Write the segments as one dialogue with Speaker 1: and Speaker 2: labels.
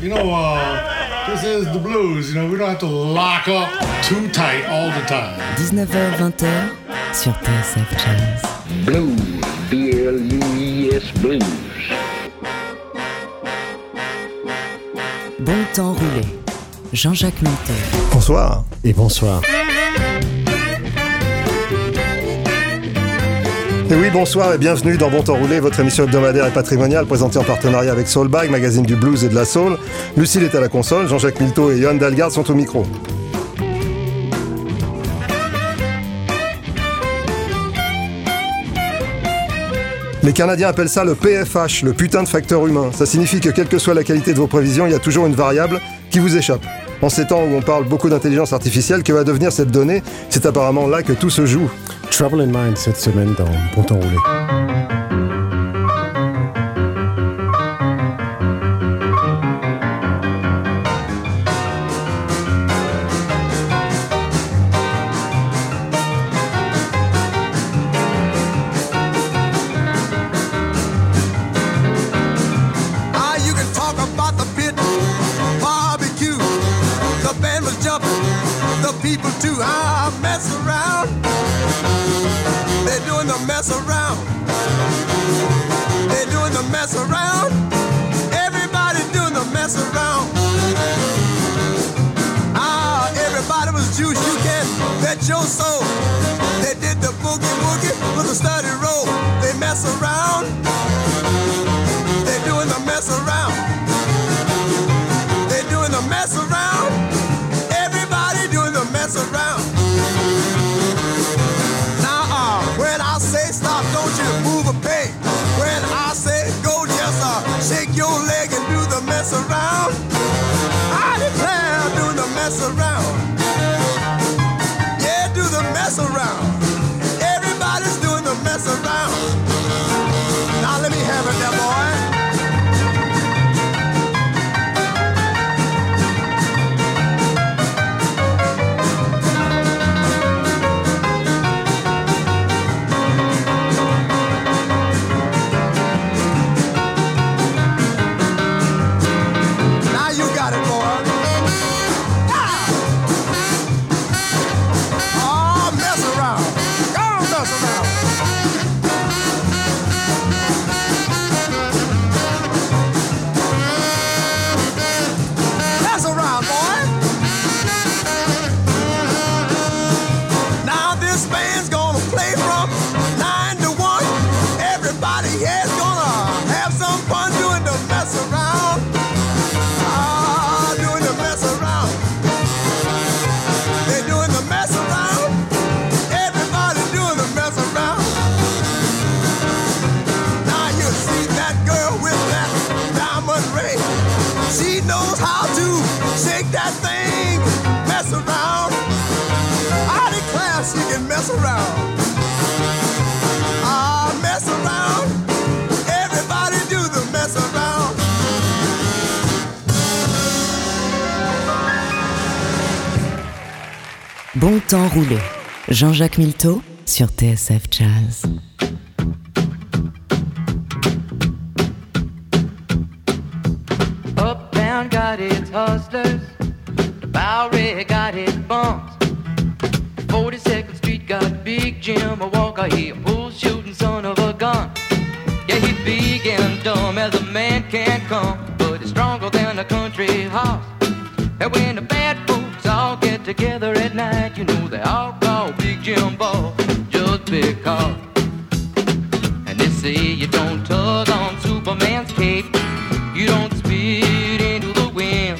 Speaker 1: You know, uh, this is the blues. You know, we don't have to lock up too tight all the time.
Speaker 2: 19h-20h sur TSF Jazz.
Speaker 3: Blues, B-L-U-E-S Blues.
Speaker 2: Bon temps roulé. Jean-Jacques Minter.
Speaker 4: Bonsoir.
Speaker 5: Et bonsoir.
Speaker 4: Et oui, bonsoir et bienvenue dans Bon Temps Roulé, votre émission hebdomadaire et patrimoniale présentée en partenariat avec Soulbag, magazine du blues et de la soul. Lucille est à la console, Jean-Jacques Milteau et Johan Dalgard sont au micro. Les Canadiens appellent ça le PFH, le putain de facteur humain. Ça signifie que quelle que soit la qualité de vos prévisions, il y a toujours une variable qui vous échappe. En ces temps où on parle beaucoup d'intelligence artificielle, que va devenir cette donnée? C'est apparemment là que tout se joue.
Speaker 5: Trouble in Mind cette semaine dans.
Speaker 6: That thing, mess around. I declare she can mess around. Ah, mess around. Everybody do the mess around.
Speaker 2: Bon temps roulé. Jean-Jacques Milteau sur TSF Jazz.
Speaker 7: And when the bad folks all get together at night, you know they all call Big Jim Ball just because. And they say you don't tug on Superman's cape. You don't spit into the wind.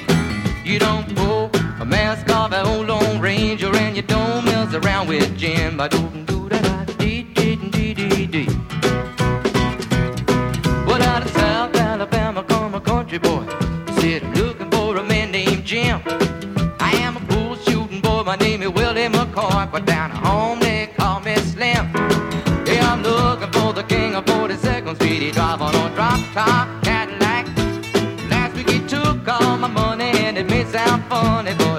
Speaker 7: You don't pull a mask off an old Lone Ranger. And you don't mess around with Jim. I don't But down home they call me Slim. Yeah, I'm looking for the king of 42nd Street. He drive on a drop top Cadillac. Last week he took all my money and it may sound funny, but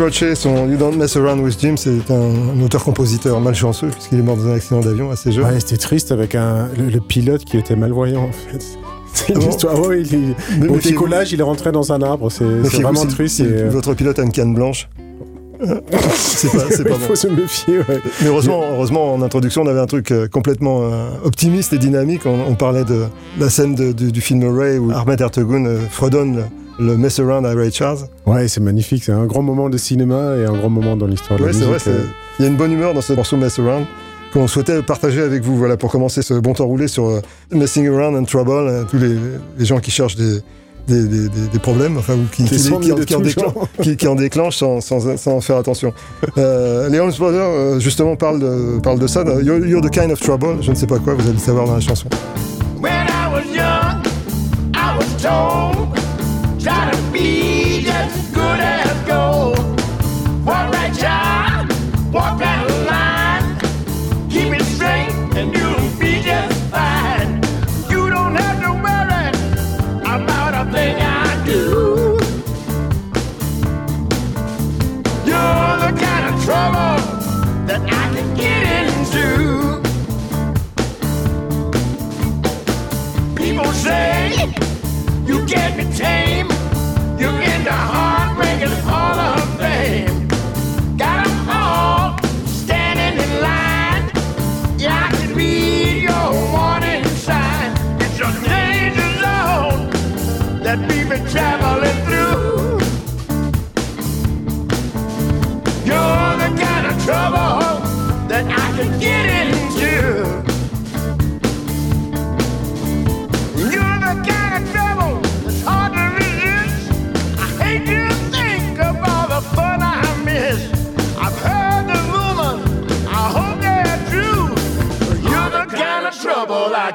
Speaker 4: Croce, son You Don't Mess Around with Jim, c'est un, un auteur-compositeur malchanceux puisqu'il est mort dans un accident d'avion assez jeune.
Speaker 8: Ouais, c'était triste avec un, le, le pilote qui était malvoyant en fait. C'est une
Speaker 4: Ah bon
Speaker 8: histoire. ouais, il, il- au décollage, il est rentré dans un arbre. C'est vraiment triste. et, euh,
Speaker 4: Votre pilote a une canne blanche. c'est pas, c'est pas
Speaker 8: il
Speaker 4: bon.
Speaker 8: faut se méfier. ouais.
Speaker 4: Mais heureusement, heureusement, en introduction, on avait un truc euh, complètement euh, optimiste et dynamique. On, on parlait de la scène de- du, du film Ray où Ahmed Ertegun euh, fredonne le, Mess Around à Ray Charles.
Speaker 8: Ouais, c'est magnifique. C'est un grand moment de cinéma et un grand moment dans l'histoire de
Speaker 4: Ouais,
Speaker 8: la
Speaker 4: c'est vrai.
Speaker 8: musique.
Speaker 4: c'est-
Speaker 8: euh.
Speaker 4: Il y a une bonne humeur dans ce morceau Mess Around qu'on souhaitait partager avec vous. Voilà, pour commencer ce bon temps roulé sur euh, Messing Around and Trouble, euh, tous les, les gens qui cherchent des, des, des- des- des problèmes, enfin, ou qui, en
Speaker 8: tout
Speaker 4: déclen-
Speaker 8: genre.
Speaker 4: qui- qui en déclenchent sans, sans, sans faire attention. Euh, les Holmes Brothers, euh, justement, parlent de, parlent de ça. de You're, you're the kind of trouble, je ne sais pas quoi, vous allez le savoir dans la chanson.
Speaker 9: When I was young, I was told, try to be just good as gold. Walk right, child, walk that line, keep it straight, and you'll be just fine. You don't have to worry about a thing I do. You're the kind of trouble that I can get into. People say you can't be tame.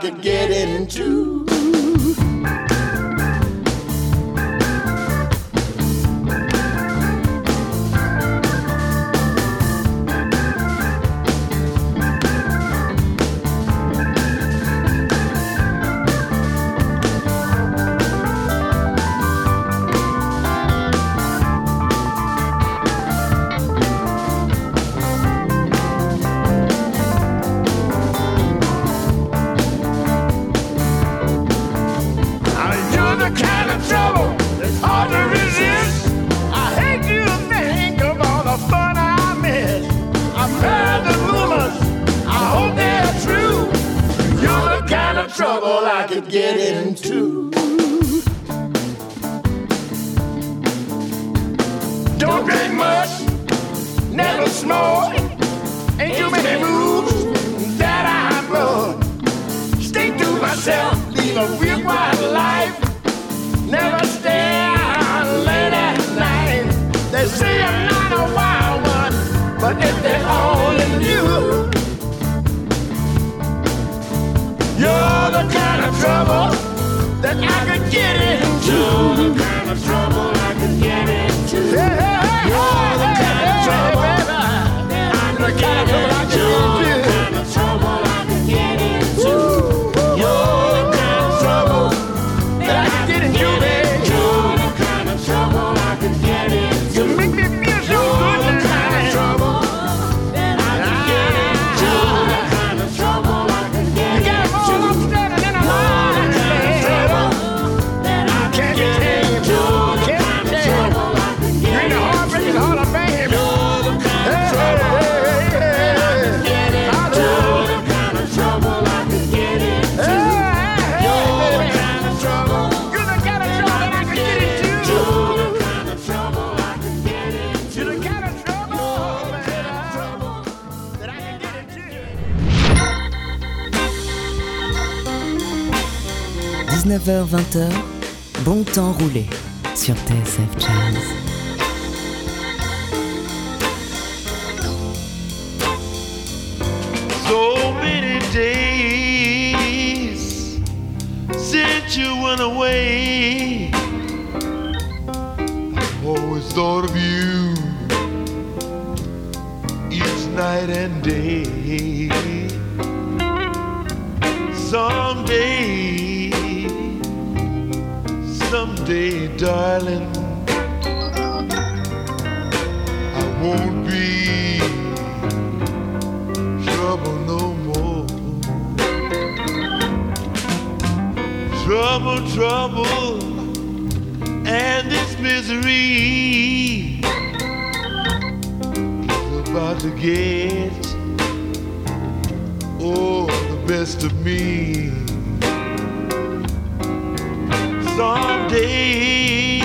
Speaker 9: Could get into.
Speaker 2: 19h-20h, bon temps roulé sur TSF Jazz.
Speaker 10: Trouble, trouble, and this misery is about to get oh the best of me. Someday,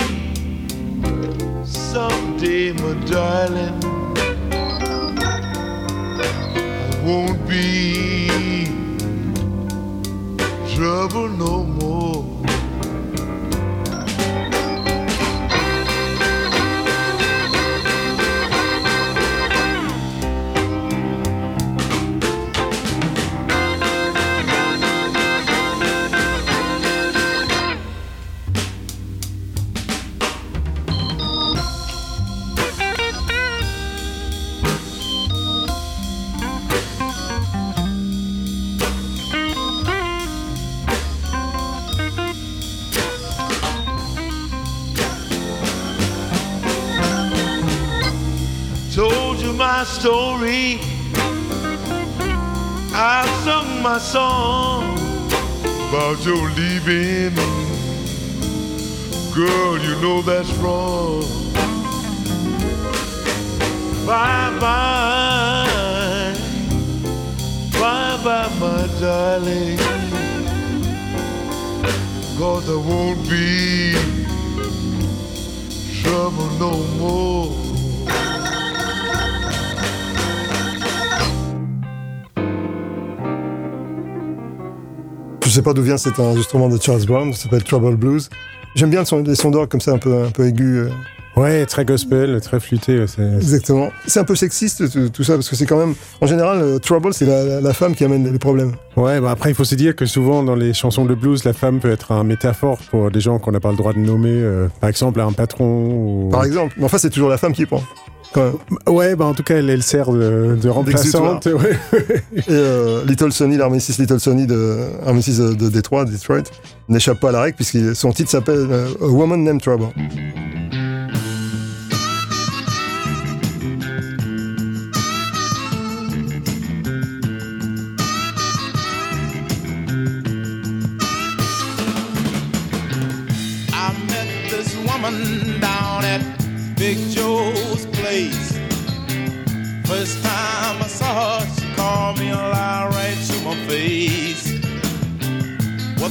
Speaker 10: someday, my darling, I won't be trouble no more. My story. I sung my song about your leaving. Girl, you know that's wrong. Bye bye. Bye bye, my darling. Cause there won't be trouble no more.
Speaker 4: Sais pas d'où vient cet enregistrement de Charles Brown, ça s'appelle Trouble Blues. J'aime bien les sons d'orgue comme ça, un peu, un peu aigus. euh,
Speaker 8: Ouais, très gospel, très flûté.
Speaker 4: Exactement. C'est un peu sexiste tout, tout ça, parce que c'est quand même. En général, euh, Trouble, c'est la, la- la femme qui amène les problèmes.
Speaker 8: Ouais, bah après, il faut se dire que souvent, dans les chansons de blues, la femme peut être un métaphore pour des gens qu'on n'a pas le droit de nommer. euh, par exemple, un patron ou...
Speaker 4: Par exemple. Mais enfin, c'est toujours la femme qui prend. Quand.
Speaker 8: Ouais, bah en tout cas, elle, elle sert de, de remplaçante. Ouais.
Speaker 4: Et euh, Little Sonny, l'Armistice Little Sonny de, Armistice de, de Détroit, Detroit, n'échappe pas à la règle puisque son titre s'appelle euh, A Woman Named Trouble.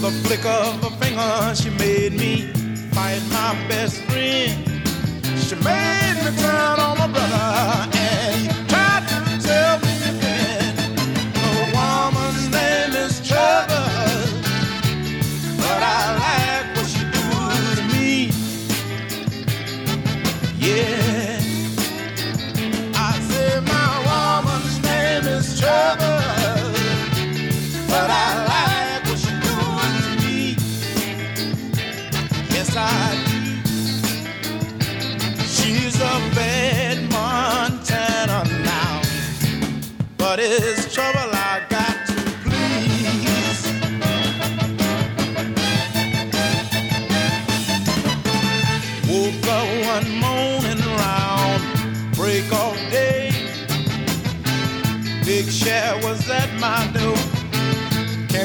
Speaker 11: A flick of a finger, she made me fight my best friend. She made me turn on my brother and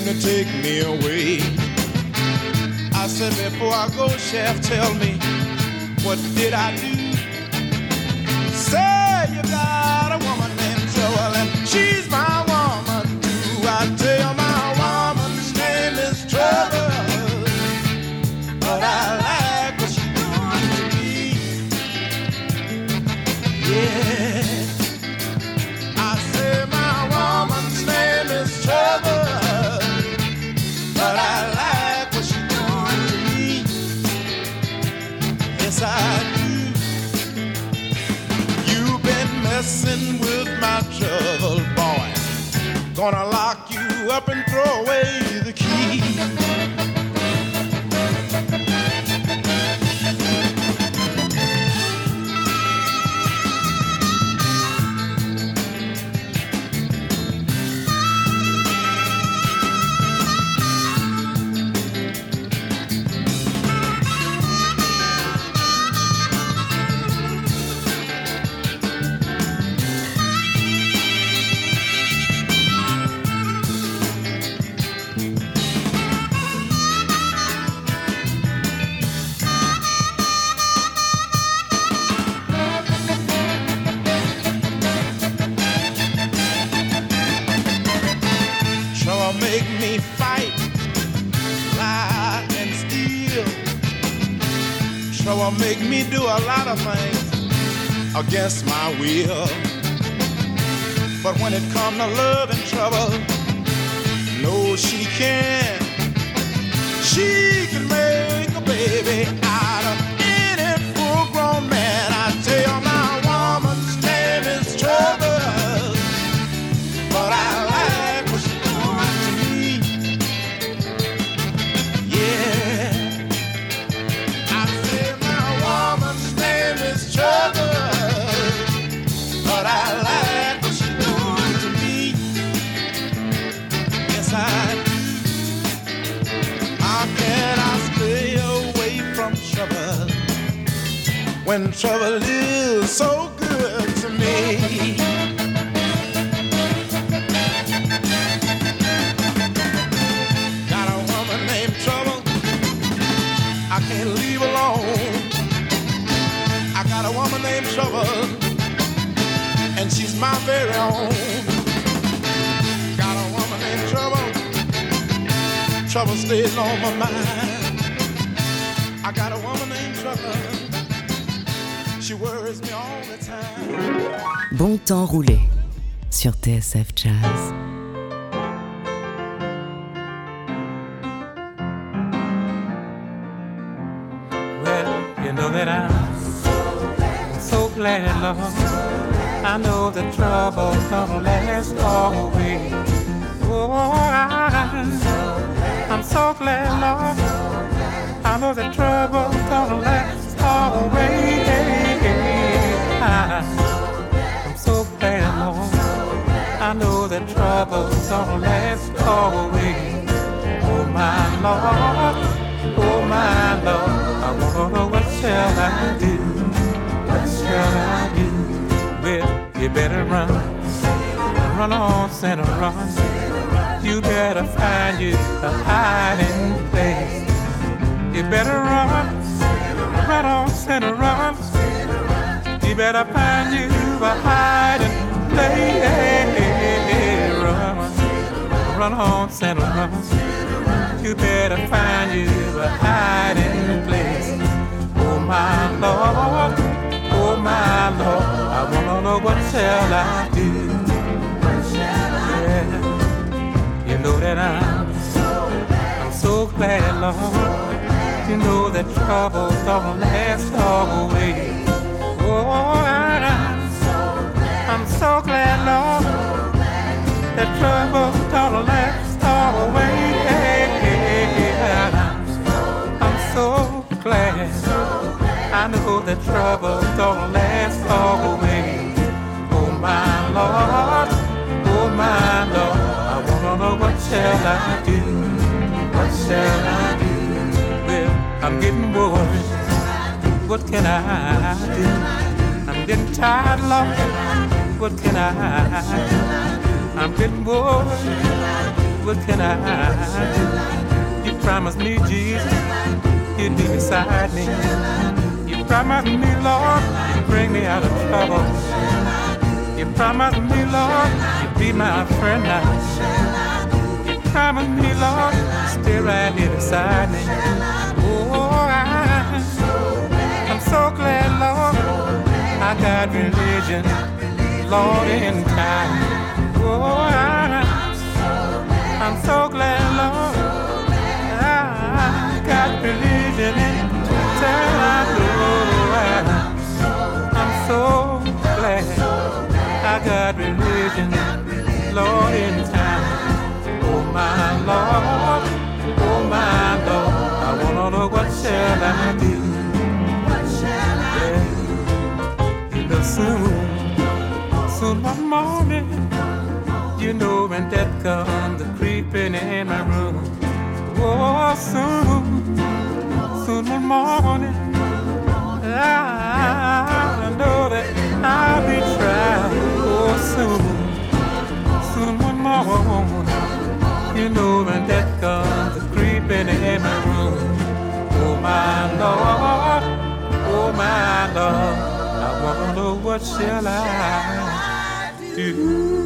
Speaker 11: to take me away. I said, before I go, Chef, tell me, what did I do? Gonna lock you up and throw away make me do a lot of things against my will. But when it comes to love and trouble, no, she can. She can make a baby when trouble is so good to me? Got a woman named Trouble. I can't leave alone. I got a woman named Trouble, and she's my very own. Got a woman named Trouble. Trouble stays on my mind.
Speaker 2: Bon temps roulé sur TSF Jazz.
Speaker 12: Well, you know that I'm so glad, Lord. I know the trouble don't last always. Oh, I, I'm so glad, Lord. I know the trouble don't last always. Trouble don't last always. Oh, my Lord. Oh, my Lord. I wanna what shall I do? What shall I do? Well, you better run. Run on, Santa, run. You better find you a hiding place. You better run. Run on, Santa, run. You better find you a hiding place. Run, on, Santa, run. You better find you a hiding place. Oh my Lord, oh my Lord, I wanna know what shall I do? Yeah. You know that I'm, I'm so glad, Lord. You know that trouble don't last always. Oh, I'm so glad, Lord, that trouble don't last always. I'm so glad. I know that trouble don't last always. Oh my Lord, oh my Lord, I wanna know what shall I do? What shall I do? Well, I'm getting worried. What can I do? I'm getting tired, Lord. What can I do? I'm getting worried. What can I do? You promised me, Jesus, you'd be beside me. You promised me, Lord, you'd bring me out of trouble. You promised me, Lord, you'd be my friend now. You promised me, Lord, stay right here beside me. Oh, I, I'm so glad, Lord, I got religion, Lord, in time. Lord, I in time. Oh, I, I'm so glad I got religion, Lord, in time. Oh, my Lord, oh, my Lord, I wanna know what shall I do? Yeah. You know, soon, soon one morning, you know when death comes creeping in my room. Oh, soon, soon one morning, I know that I'll be tried. Oh, soon, soon one morning, you know when death comes creeping in my room. Oh, my Lord, oh, my Lord, I wanna know what shall I do?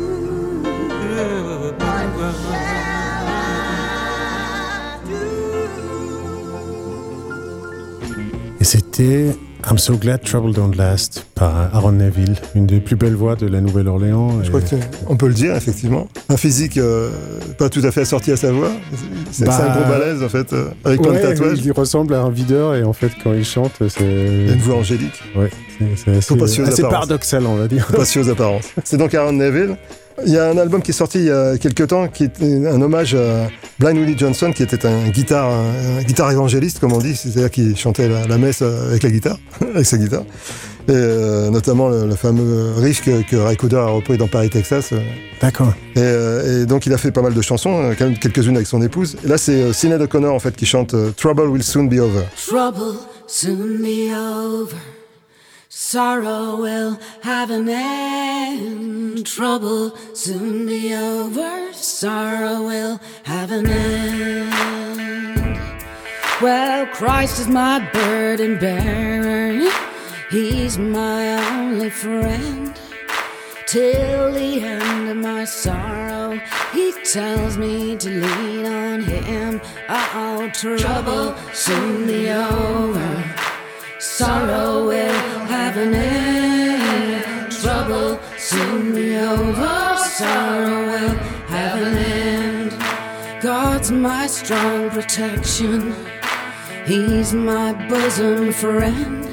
Speaker 8: C'était I'm So Glad Trouble Don't Last par Aaron Neville, une des plus belles voix de la Nouvelle-Orléans.
Speaker 4: Je crois qu'on peut le dire, effectivement. Un physique euh, pas tout à fait assorti à sa voix. C'est
Speaker 8: Bah,
Speaker 4: un gros balèze, en fait, euh, avec plein de
Speaker 8: Ouais,
Speaker 4: tatouages.
Speaker 8: Il ressemble à un videur et en fait, quand il chante, c'est.
Speaker 4: Il a une voix angélique.
Speaker 8: Ouais, c'est- assez, assez paradoxal, on va dire.
Speaker 4: Pas aux apparences. C'est donc Aaron Neville. Il y a un album qui est sorti il y a quelques temps qui est un hommage à Blind Willie Johnson, qui était un guitare, un, guitare évangéliste, comme on dit, c'est-à-dire qui chantait la, la messe avec la guitare, avec sa guitare. Et euh, notamment le, le fameux riff que, que Ray Cooder a repris dans Paris, Texas. euh.
Speaker 8: D'accord.
Speaker 4: Et, euh, et donc il a fait pas mal de chansons, euh, quand même quelques-unes avec son épouse. Et là c'est euh, Sinead O'Connor en fait qui chante euh, Trouble Will Soon Be Over.
Speaker 13: Trouble soon be over. Sorrow will have an end. Trouble soon be over. Sorrow will have an end. Well, Christ is my burden bearer. He's my only friend. Till the end of my sorrow, he tells me to lean on him. Oh, trouble soon be over. Sorrow will have an end. Trouble soon be over. Sorrow will have an end. God's my strong protection. He's my bosom friend.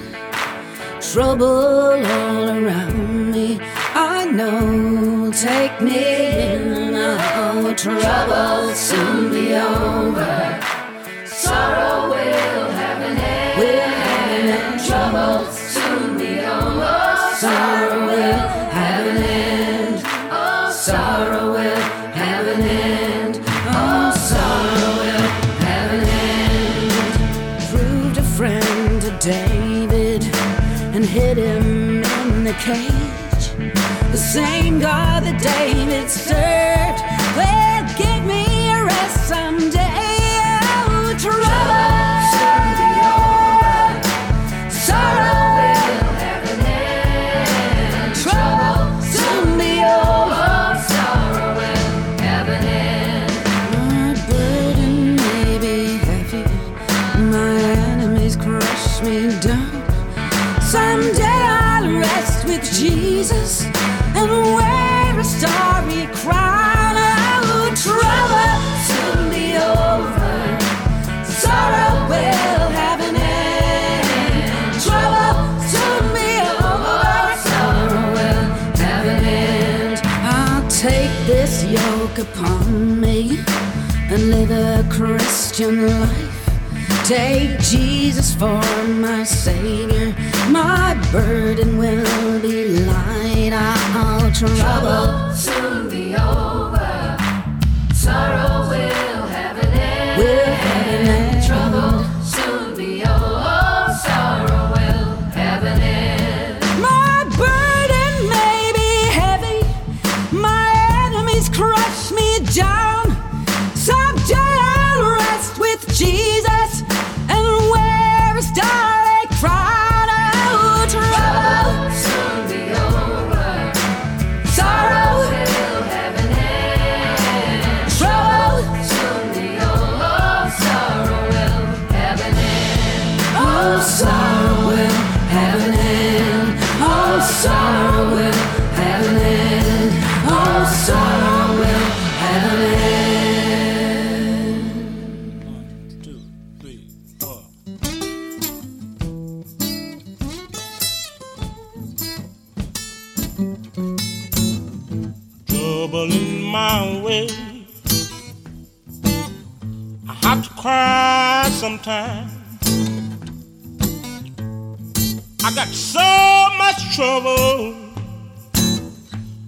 Speaker 13: Trouble all around me. I know take me in. Oh, trouble soon be over. Sorrow will Trouble soon be over. Sorrow will have an end. Oh, sorrow will have an end. Oh, sorrow will have an end. Proved a friend to David and hid him in the cage. The same God that David served Christian life. Take Jesus for my Savior. My burden will be light. All trouble soon be over. Sorrow
Speaker 11: sometimes. I got so much trouble.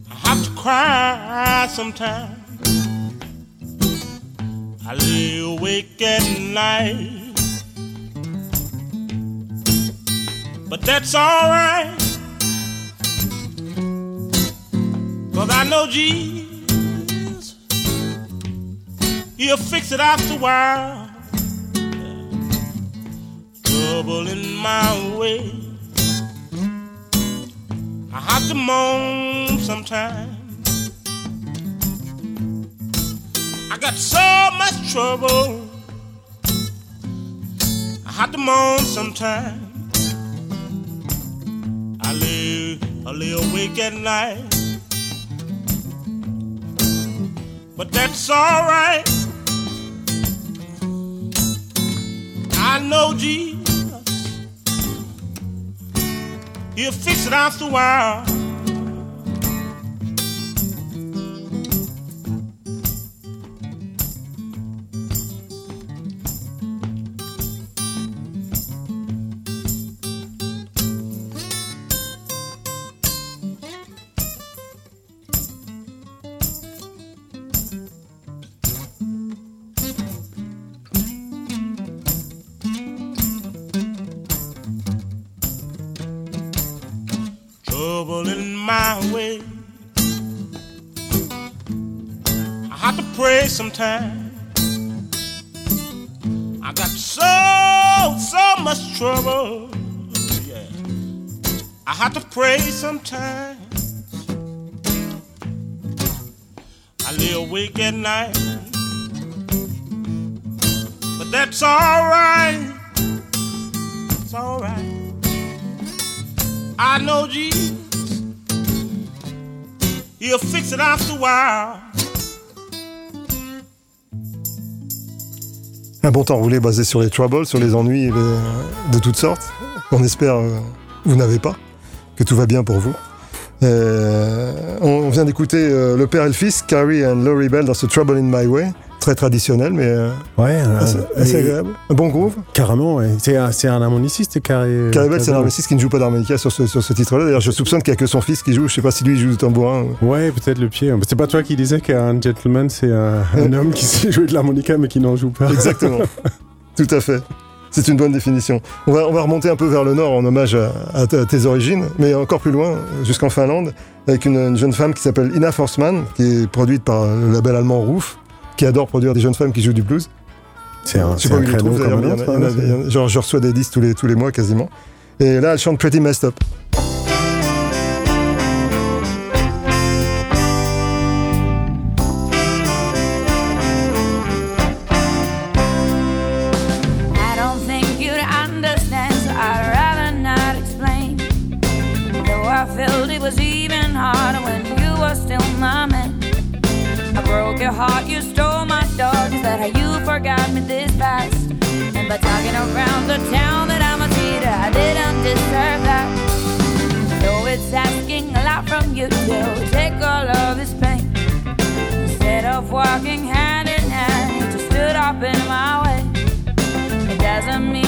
Speaker 11: I have to cry sometimes. I lay awake at night. But that's alright. Cause I know Jesus, He'll fix it after a while. Trouble in my way. I have to moan sometimes. I got so much trouble. I have to moan sometimes. I lay awake at night. But that's alright. I know Jesus. He'll fix it after a while. To pray sometimes. I got so, so much trouble. Yeah. I have to pray sometimes. I lay awake at night. But that's alright. It's alright. I know Jesus. He'll fix it after a while.
Speaker 4: Un bon temps roulé basé sur les troubles, sur les ennuis les- de toutes sortes. On espère euh, vous n'avez pas, que tout va bien pour vous. Euh, on vient d'écouter euh, le père et le fils, Carrie and Laurie Bell, dans ce Trouble in My Way. Très traditionnel, mais euh,
Speaker 8: Ouais,
Speaker 4: assez,
Speaker 8: euh,
Speaker 4: assez
Speaker 8: et-
Speaker 4: agréable. Un bon groove.
Speaker 8: Carrément, ouais. C'est un, un harmoniciste, Carré.
Speaker 4: Bell, c'est un harmoniciste qui ne joue pas d'harmonica sur ce, sur ce titre-là. D'ailleurs, je soupçonne qu'il n'y a que son fils qui joue. Je sais pas si lui joue du tambourin. ou-
Speaker 8: Ouais, peut-être le pied. C'est pas toi qui disais qu'un gentleman, c'est un, un homme qui sait jouer de l'harmonica mais qui n'en joue pas.
Speaker 4: Exactement. Tout à fait. C'est une bonne définition. On va, on va remonter un peu vers le nord en hommage à, à t- à tes origines, mais encore plus loin, jusqu'en Finlande, avec une, une jeune femme qui s'appelle Ina Forsman, qui est produite par le label allemand Roof, qui adore produire des jeunes femmes qui jouent du blues.
Speaker 8: C'est un, c'est un créneau comme autre, hein,
Speaker 4: genre, je reçois des disques tous les, tous les mois quasiment. Et là, elle chante Pretty Messed Up.
Speaker 14: Around the town that I'm a cheater, I didn't deserve that. Though it's asking a lot from you to take all of this pain. Instead of walking hand in hand, you just stood up in my way. It doesn't mean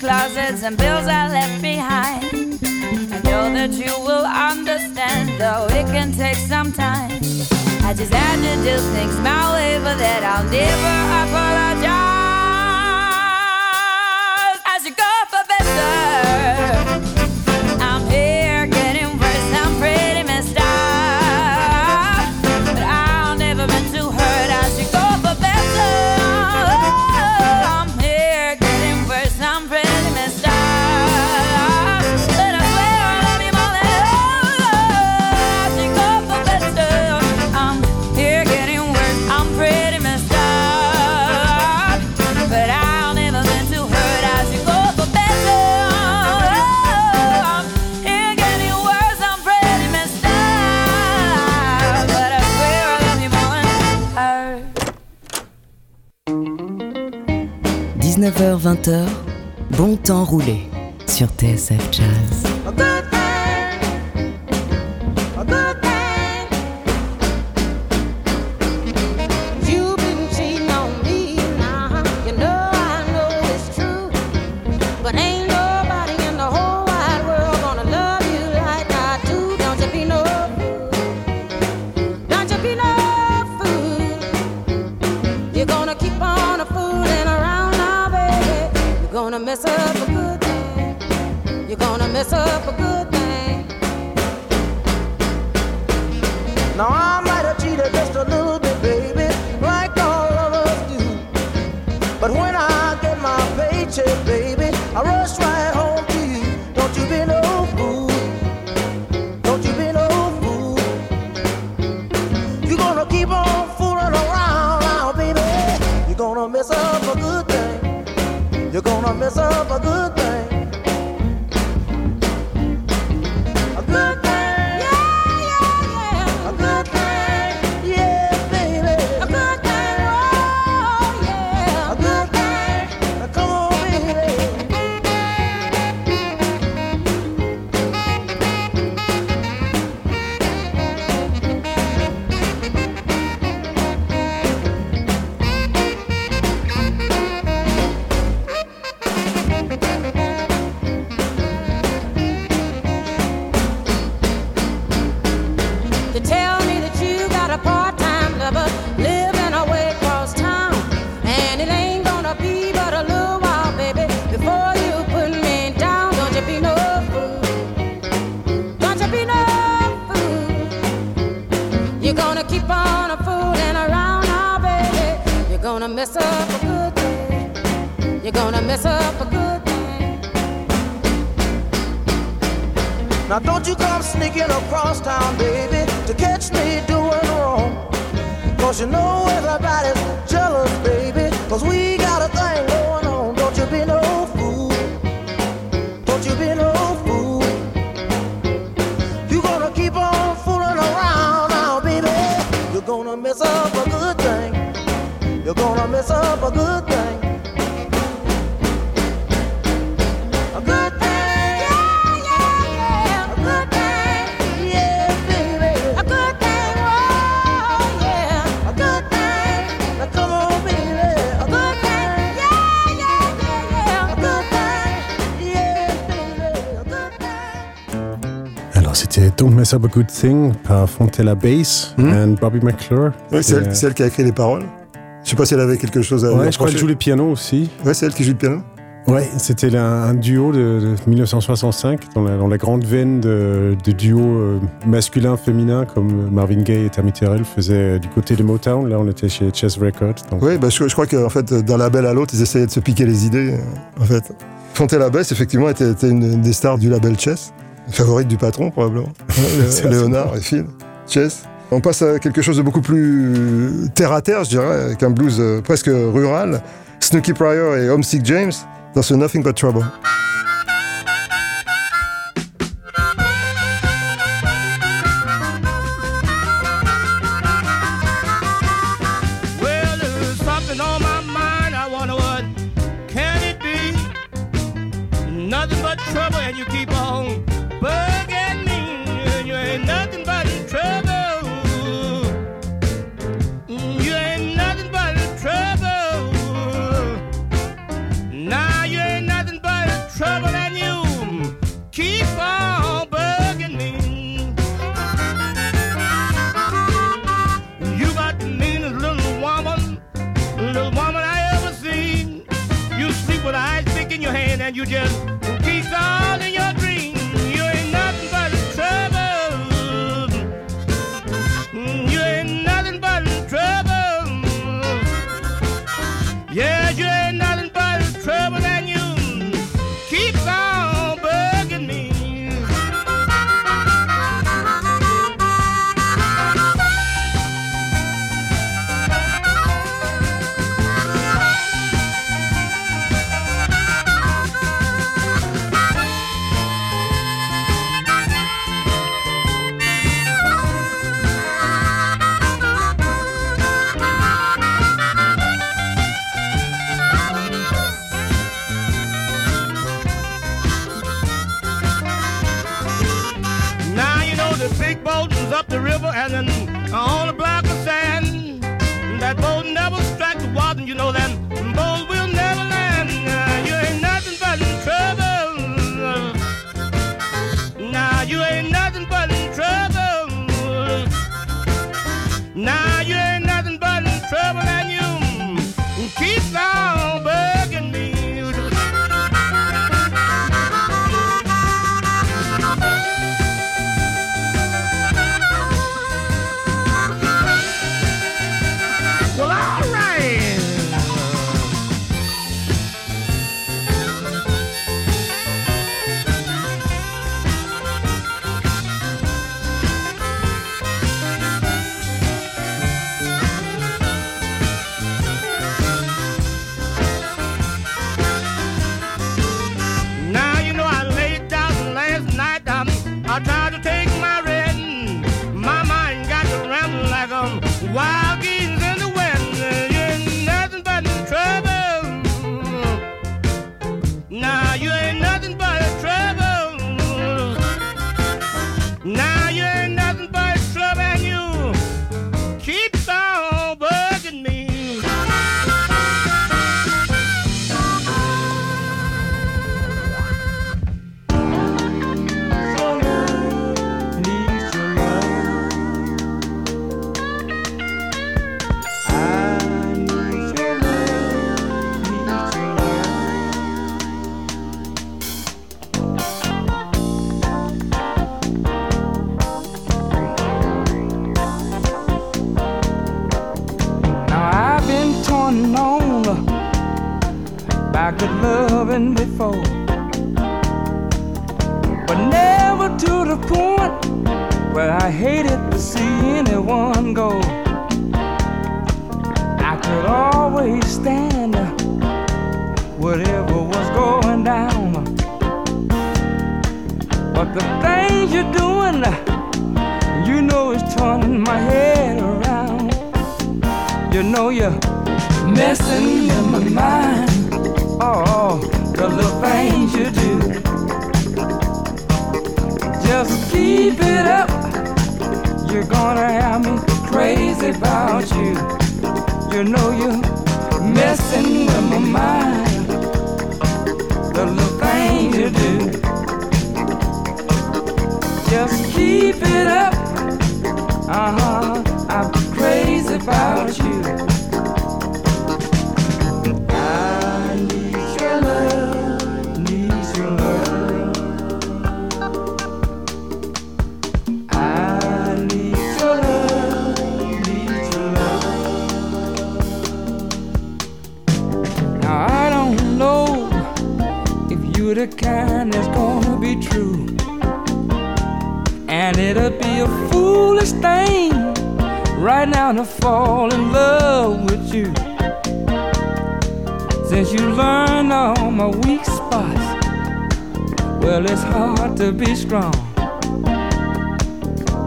Speaker 14: closets and bills I left behind. I know that you will understand, though it can take some time. I just had to do things my way, but that I'll never apologize.
Speaker 2: 19h-20h, bon temps roulé sur TSF Jazz.
Speaker 15: A good mess up a good thing. You're gonna mess up a good thing. Now I might have cheated just a little bit, baby, like all of us do. But when I get my paycheck, baby, I rush right home gonna mess up a good thing. You're gonna mess up a good thing. Now don't you come sneaking across town, baby, to catch me doing wrong. Cause you know everybody's jealous, baby, cause we got a thing good thing. Yeah, baby. A good thing.
Speaker 8: Alors c'était Don't Mess Up a Good Thing par Fontella Bass et Bobby McClure.
Speaker 4: Oui, c'est
Speaker 8: Et,
Speaker 4: elle,
Speaker 8: euh,
Speaker 4: c'est elle qui a écrit les paroles. Je sais pas si elle avait quelque chose à
Speaker 8: Ouais, je crois qu'elle joue les pianos aussi.
Speaker 4: Ouais, c'est elle qui joue le piano.
Speaker 8: Ouais, c'était un, duo de, de 1965 dans la, dans la grande veine de, de duos euh, masculin-féminin comme Marvin Gaye et Tammy Terrell faisaient du côté de Motown. Là, on était chez Chess Records. donc-
Speaker 4: Oui, bah, je, je crois qu'en fait, d'un label à l'autre, ils essayaient de se piquer les idées. euh, En fait, Fontella Bass, effectivement, était, était une des stars du label Chess, favorite du patron probablement. Le- Léonard et Phil. Chess. On passe à quelque chose de beaucoup plus terre à terre, je dirais, avec un blues euh, presque rural. Snooky Pryor et Homesick James dans ce Nothing But Trouble.
Speaker 16: Good loving before, but never to the point where I hated to see anyone go. I could always stand whatever was going down, but the things you're doing, you know, is turning my head around. You know you're messing with my mind. Oh, the things you do. Just keep it up. You're gonna have me crazy about you. You know you're messing with my mind. The little things you do. Just keep it up. Uh huh. I'm crazy about you. The kind that's gonna be true. And it'll be a foolish thing right now to fall in love with you. Since you learned all my weak spots, well, it's hard to be strong.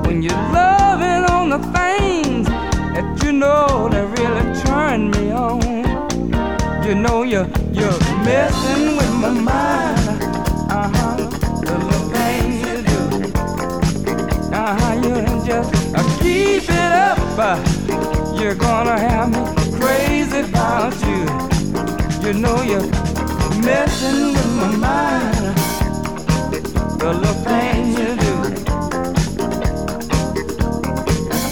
Speaker 16: When you're loving on the things that you know that really turn me on, you know you're, you're messing with my mind. Keep it up. You're gonna have me crazy about you. You know you're messing with my mind. The little things you do.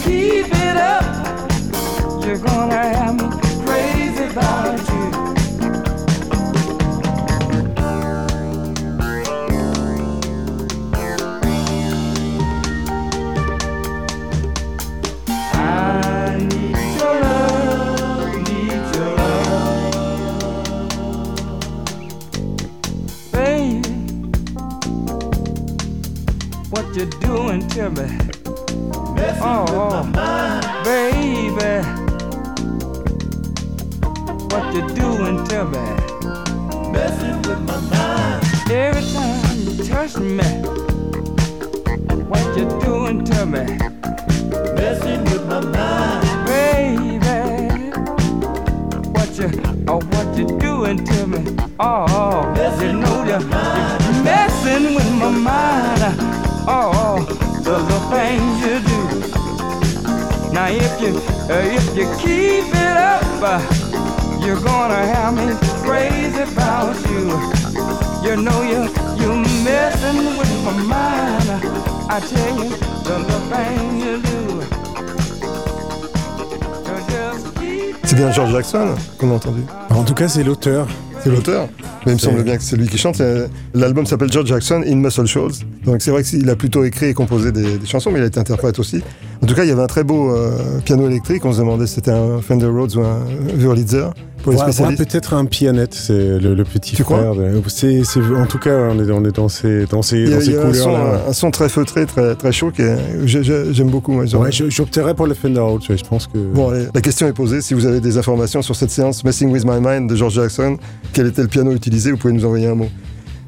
Speaker 16: Keep it up. You're gonna have me crazy about what you doing to me? oh, baby, what you doing to me? Messing with my mind. Every time you touch me, what you doing to me? Messing with my mind, baby. What you, oh, what you doing to me? Oh, you know you, you're messing with my mind. Oh, the, the things you do. Now if you, uh, if you keep it up, uh, you're gonna have me crazy about you. You know you, you messing with my mind. I tell you, the, the things you do. You just keep
Speaker 17: C'est bien George Jackson qu'on a entendu.
Speaker 8: En tout cas, c'est l'auteur.
Speaker 17: C'est l'auteur. Mais il me semble bien que c'est lui qui chante. L'album s'appelle George Jackson in Muscle Shoals. Donc c'est vrai qu'il a plutôt écrit et composé des, des chansons, mais il a été interprète aussi. En tout cas, il y avait un très beau euh, piano électrique. On se demandait si c'était un Fender Rhodes ou un Wurlitzer. Pour
Speaker 8: Ouais, ouais, peut-être un pianette, c'est le, le petit
Speaker 17: Tu crois
Speaker 8: frère. c'est, en tout cas, on est, on est dans ces, dans ces, dans
Speaker 17: a un, son, un son très feutré, très, très chaud, que j'ai- j'ai- j'aime beaucoup. moi.
Speaker 8: Ouais, je- j'opterais pour le Fender ouais, Je pense que.
Speaker 17: Bon, allez, la question est posée. Si vous avez des informations sur cette séance Messing with My Mind de George Jackson, quel était le piano utilisé, vous pouvez nous envoyer un mot.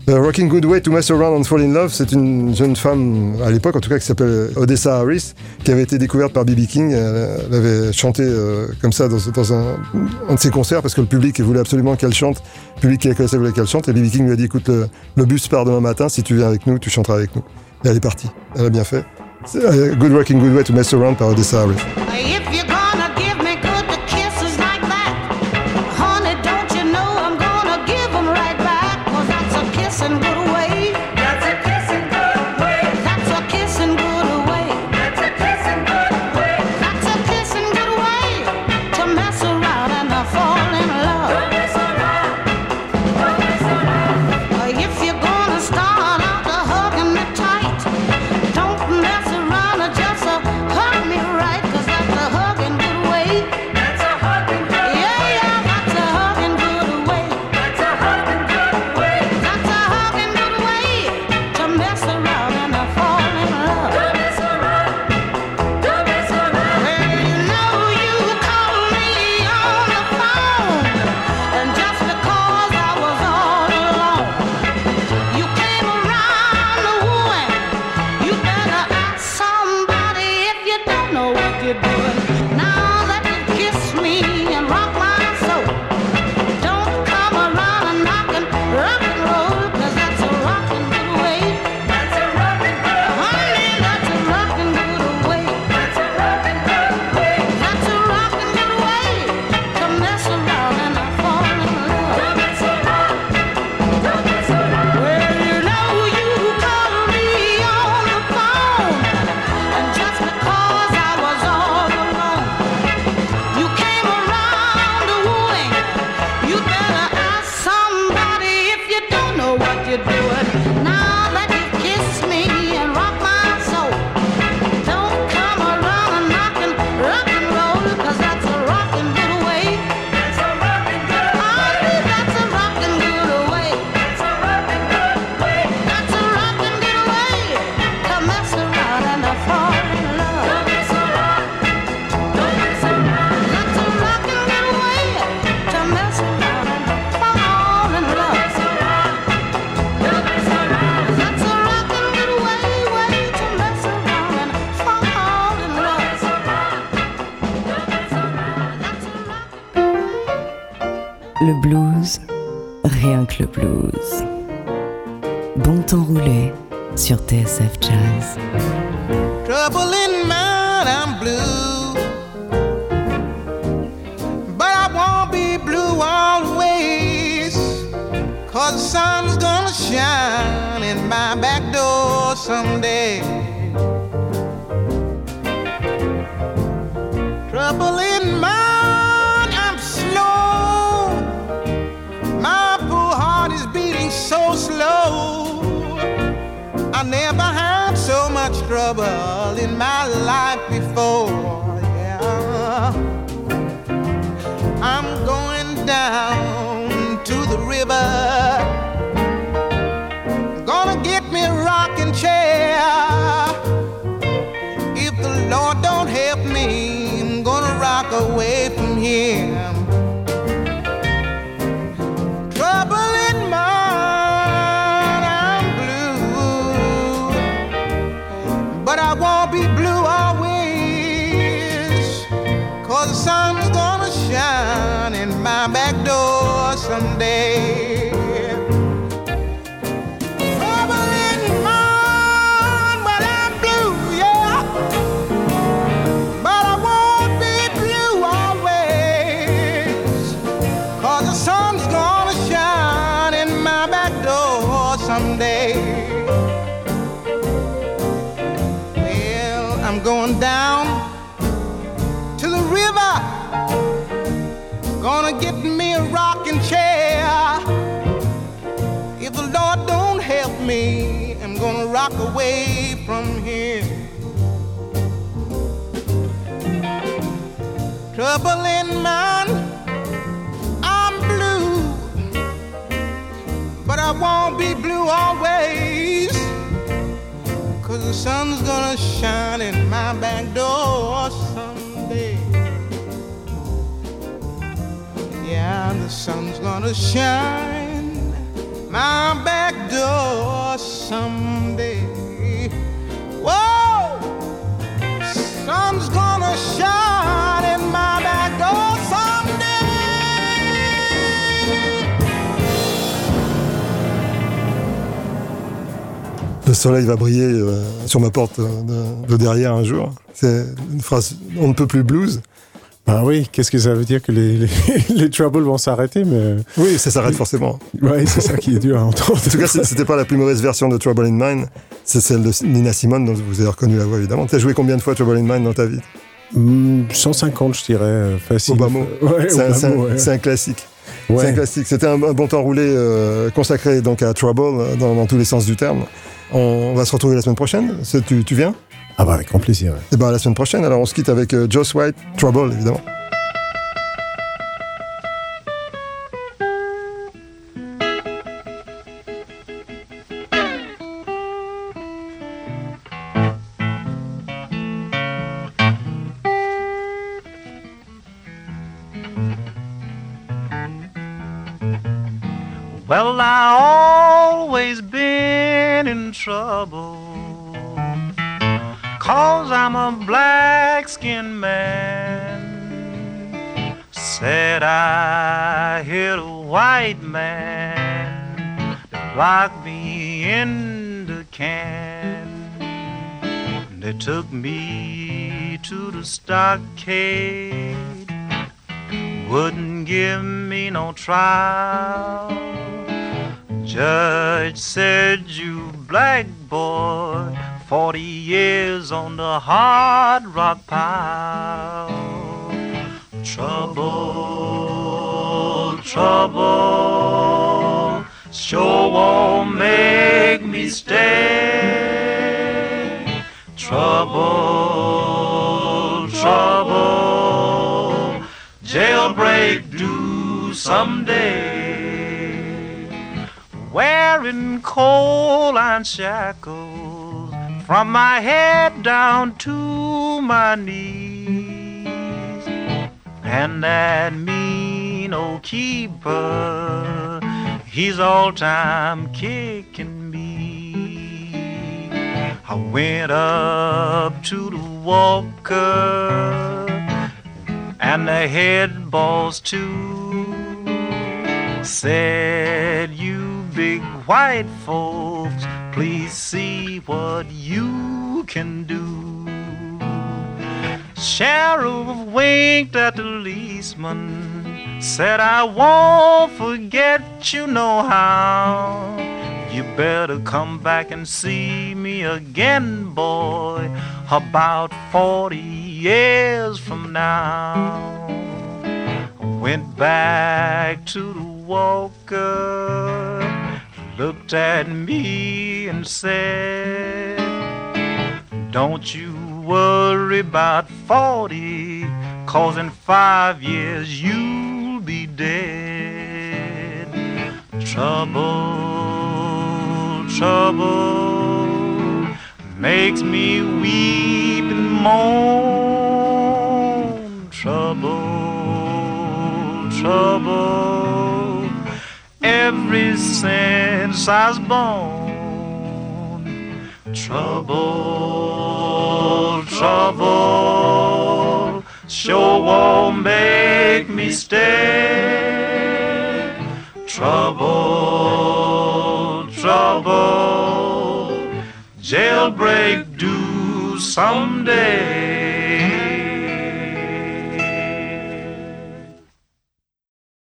Speaker 17: Euh, Rocking Good Way to Mess Around and Fall in Love, c'est une jeune femme, à l'époque en tout cas, qui s'appelle Odessa Harris, qui avait été découverte par B.B. King. Elle, avait chanté euh, comme ça dans, un, de ses concerts parce que le public voulait absolument qu'elle chante. Le public qui la connaissait voulait qu'elle chante. Et B.B. King lui a dit écoute, le, bus part demain matin, si tu viens avec nous, tu chanteras avec nous. Et elle est partie. Elle a bien fait. Euh, Good Rocking Good Way to Mess Around par Odessa Harris.
Speaker 2: Le blues, rien que le blues. Bon temps roulé sur TSF Jazz.
Speaker 18: Trouble in mind, I'm blue. But I won't be blue always. Cause the sun's gonna shine in my back door someday. Trouble in my life before. Yeah. I'm going down to the river. Someday. Well, I'm going down to the river. Gonna get me a rocking chair. If the Lord don't help me, I'm gonna rock away from here. Trouble in mind, I won't be blue always. Cause the sun's gonna shine in my back door someday. Yeah, the sun's gonna shine my back door someday. Whoa! Sun's gonna shine
Speaker 4: soleil va briller euh, sur ma porte euh, de, de derrière un jour. C'est une phrase on ne peut plus blues.
Speaker 8: Bah oui, qu'est-ce que ça veut dire que les, les, les Troubles vont s'arrêter mais...
Speaker 4: Oui, ça s'arrête forcément.
Speaker 8: Oui, c'est ça qui est dur à entendre.
Speaker 4: En tout cas, c'était pas la plus mauvaise version de Trouble in Mind. C'est celle de Nina Simone, dont vous avez reconnu la voix évidemment. T'as joué combien de fois Trouble in Mind dans ta vie?
Speaker 8: Hmm, 150, je dirais, euh, facile.
Speaker 4: Au bas mot.
Speaker 8: Ouais,
Speaker 4: c'est
Speaker 8: au
Speaker 4: un,
Speaker 8: bas
Speaker 4: c'est un-
Speaker 8: mot, ouais.
Speaker 4: c'est un classique.
Speaker 8: Ouais.
Speaker 4: C'est un classique. C'était un, bon temps roulé euh, consacré donc à Trouble euh, dans, dans tous les sens du terme. On va se retrouver la semaine prochaine. Tu, tu viens?
Speaker 8: Ah bah avec grand plaisir. ouais.
Speaker 4: Eh ben à la semaine prochaine. Alors on se quitte avec euh, Joss White, Trouble évidemment.
Speaker 19: Locked me in the can. They took me to the stockade wouldn't give me no trial. Judge said, You black boy, 40 years on the hard rock pile. Trouble, trouble, sure won't make me stay. Trouble, trouble, jailbreak due someday. Wearing coal and shackles from my head down to my knees. And that mean old keeper, he's all time kicking me. I went up to the walker and the head boss too. Said you big white folks please see what you can do. Sheriff winked at the policeman said i won't forget you no how. You better come back and see me again boy about 40 years from now. Went back to the walker, looked at me and said, Don't you worry about 40, cause in five years you'll be dead. Trouble, trouble makes me weep and moan. Trouble trouble ever since I was born. Trouble, trouble, sure won't make me stay. Trouble, trouble, jailbreak do someday.